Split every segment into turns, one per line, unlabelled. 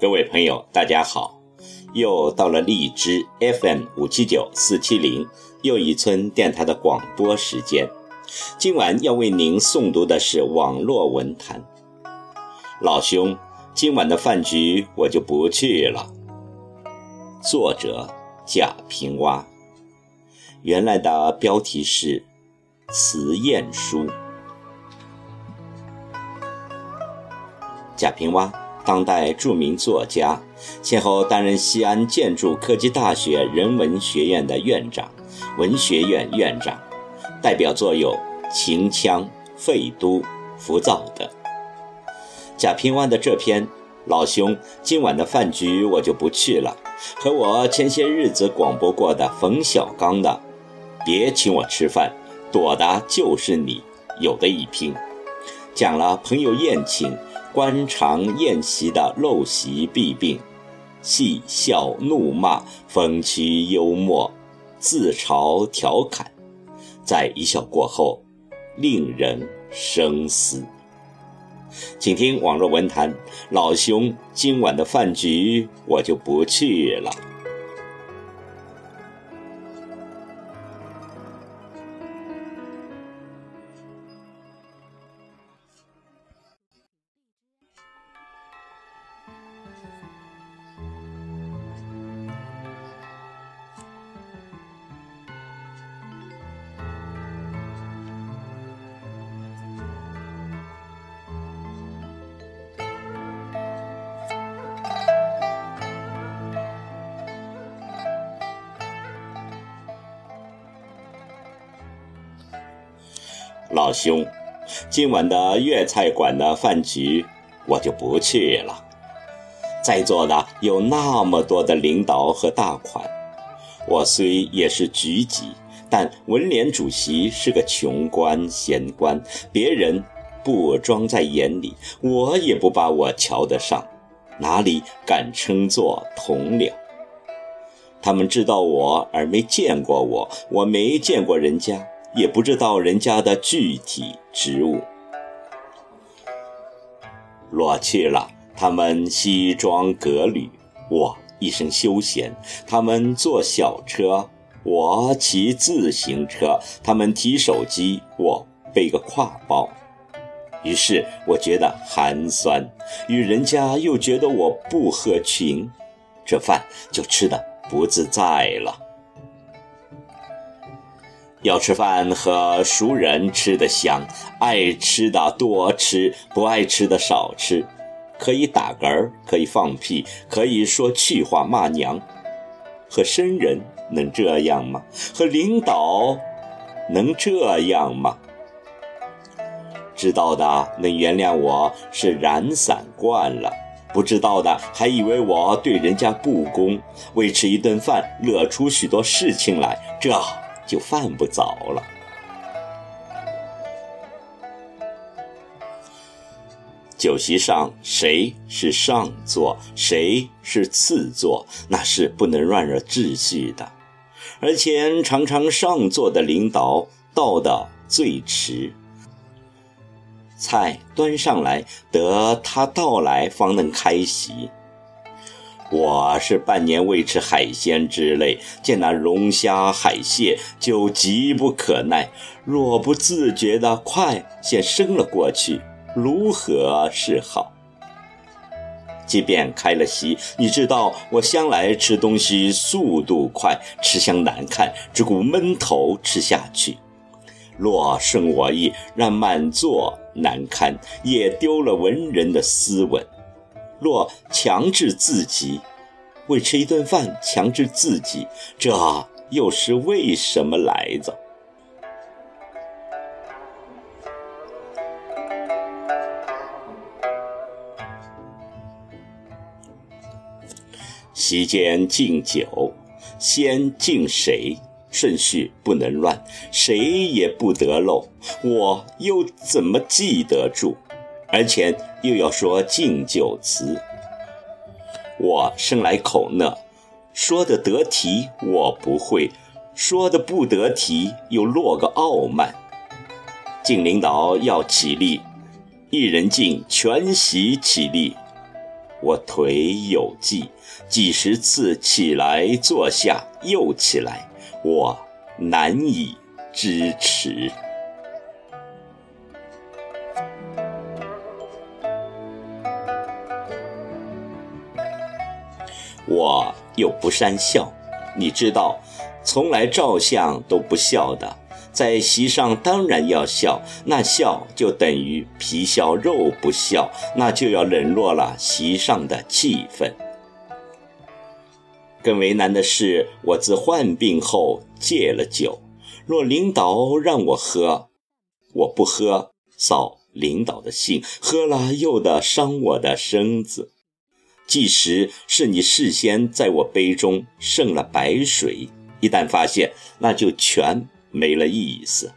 各位朋友，大家好！又到了荔枝 FM 五七九四七零又一村电台的广播时间。今晚要为您诵读的是网络文坛。老兄，今晚的饭局我就不去了。作者贾平凹。原来的标题是《辞宴书》。贾平凹。当代著名作家，先后担任西安建筑科技大学人文学院的院长、文学院院长，代表作有《秦腔》《废都》《浮躁》等。贾平凹的这篇老兄，今晚的饭局我就不去了，和我前些日子广播过的冯小刚的“别请我吃饭，躲的就是你”有的一拼，讲了朋友宴请。官场宴席的陋习弊病，戏笑怒骂、风趣幽默、自嘲调侃，在一笑过后，令人深思。请听网络文坛，老兄，今晚的饭局我就不去了。老兄，今晚的粤菜馆的饭局我就不去了。在座的有那么多的领导和大款，我虽也是局级，但文联主席是个穷官闲官，别人不装在眼里，我也不把我瞧得上，哪里敢称作同僚？他们知道我而没见过我，我没见过人家。也不知道人家的具体职务。落去了，他们西装革履，我一身休闲；他们坐小车，我骑自行车；他们提手机，我背个挎包。于是我觉得寒酸，与人家又觉得我不合群，这饭就吃的不自在了。要吃饭和熟人吃得香，爱吃的多吃，不爱吃的少吃，可以打嗝，可以放屁，可以说气话骂娘，和生人能这样吗？和领导能这样吗？知道的能原谅我是懒散惯了，不知道的还以为我对人家不公，为吃一顿饭乐出许多事情来，这。就犯不着了。酒席上谁是上座，谁是次座，那是不能乱了秩序的。而且常常上座的领导到的最迟，菜端上来得他到来方能开席。我是半年未吃海鲜之类，见那龙虾海蟹就急不可耐，若不自觉的快先生了过去，如何是好？即便开了席，你知道我向来吃东西速度快，吃相难看，只顾闷头吃下去。若顺我意，让满座难堪，也丢了文人的斯文。若强制自己，为吃一顿饭强制自己，这又是为什么来着？席间敬酒，先敬谁？顺序不能乱，谁也不得漏。我又怎么记得住？而且又要说敬酒词。我生来口讷，说的得体我不会，说的不得体又落个傲慢。敬领导要起立，一人敬，全席起立。我腿有疾，几十次起来坐下又起来，我难以支持。又不善笑，你知道，从来照相都不笑的。在席上当然要笑，那笑就等于皮笑肉不笑，那就要冷落了席上的气氛。更为难的是，我自患病后戒了酒，若领导让我喝，我不喝，扫领导的兴；喝了又得伤我的身子。即使是你事先在我杯中剩了白水，一旦发现，那就全。没了意思。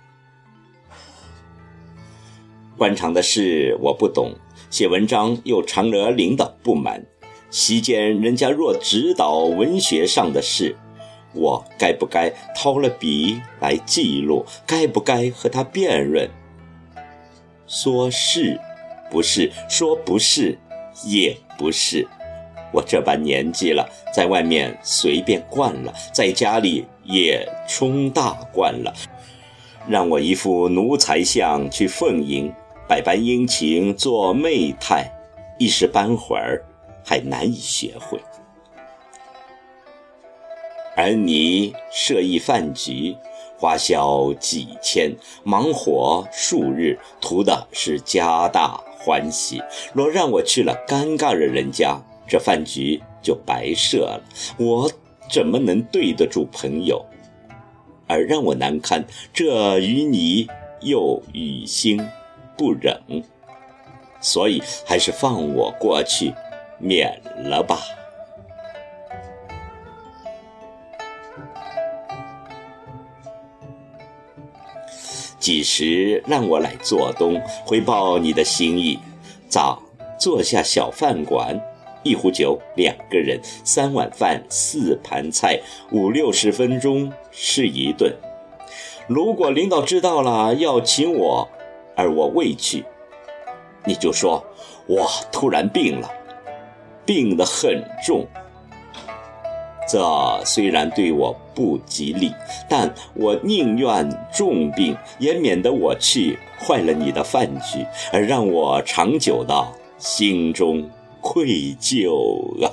官场的事我不懂，写文章又常惹领导不满。席间人家若指导文学上的事，我该不该掏了笔来记录？该不该和他辩论？说是，不是；说不是，也不是。我这般年纪了，在外面随便惯了，在家里也冲大惯了，让我一副奴才相去奉迎，百般殷勤做媚态，一时半会儿还难以学会。而你设一饭局，花销几千，忙活数日，图的是家大欢喜。若让我去了，尴尬了人家。这饭局就白设了，我怎么能对得住朋友？而让我难堪，这与你又于心不忍，所以还是放我过去，免了吧。几时让我来做东，回报你的心意？早坐下小饭馆。一壶酒，两个人，三碗饭，四盘菜，五六十分钟是一顿。如果领导知道了要请我，而我未去，你就说我突然病了，病得很重。这虽然对我不吉利，但我宁愿重病，也免得我去坏了你的饭局，而让我长久的心中。愧疚啊！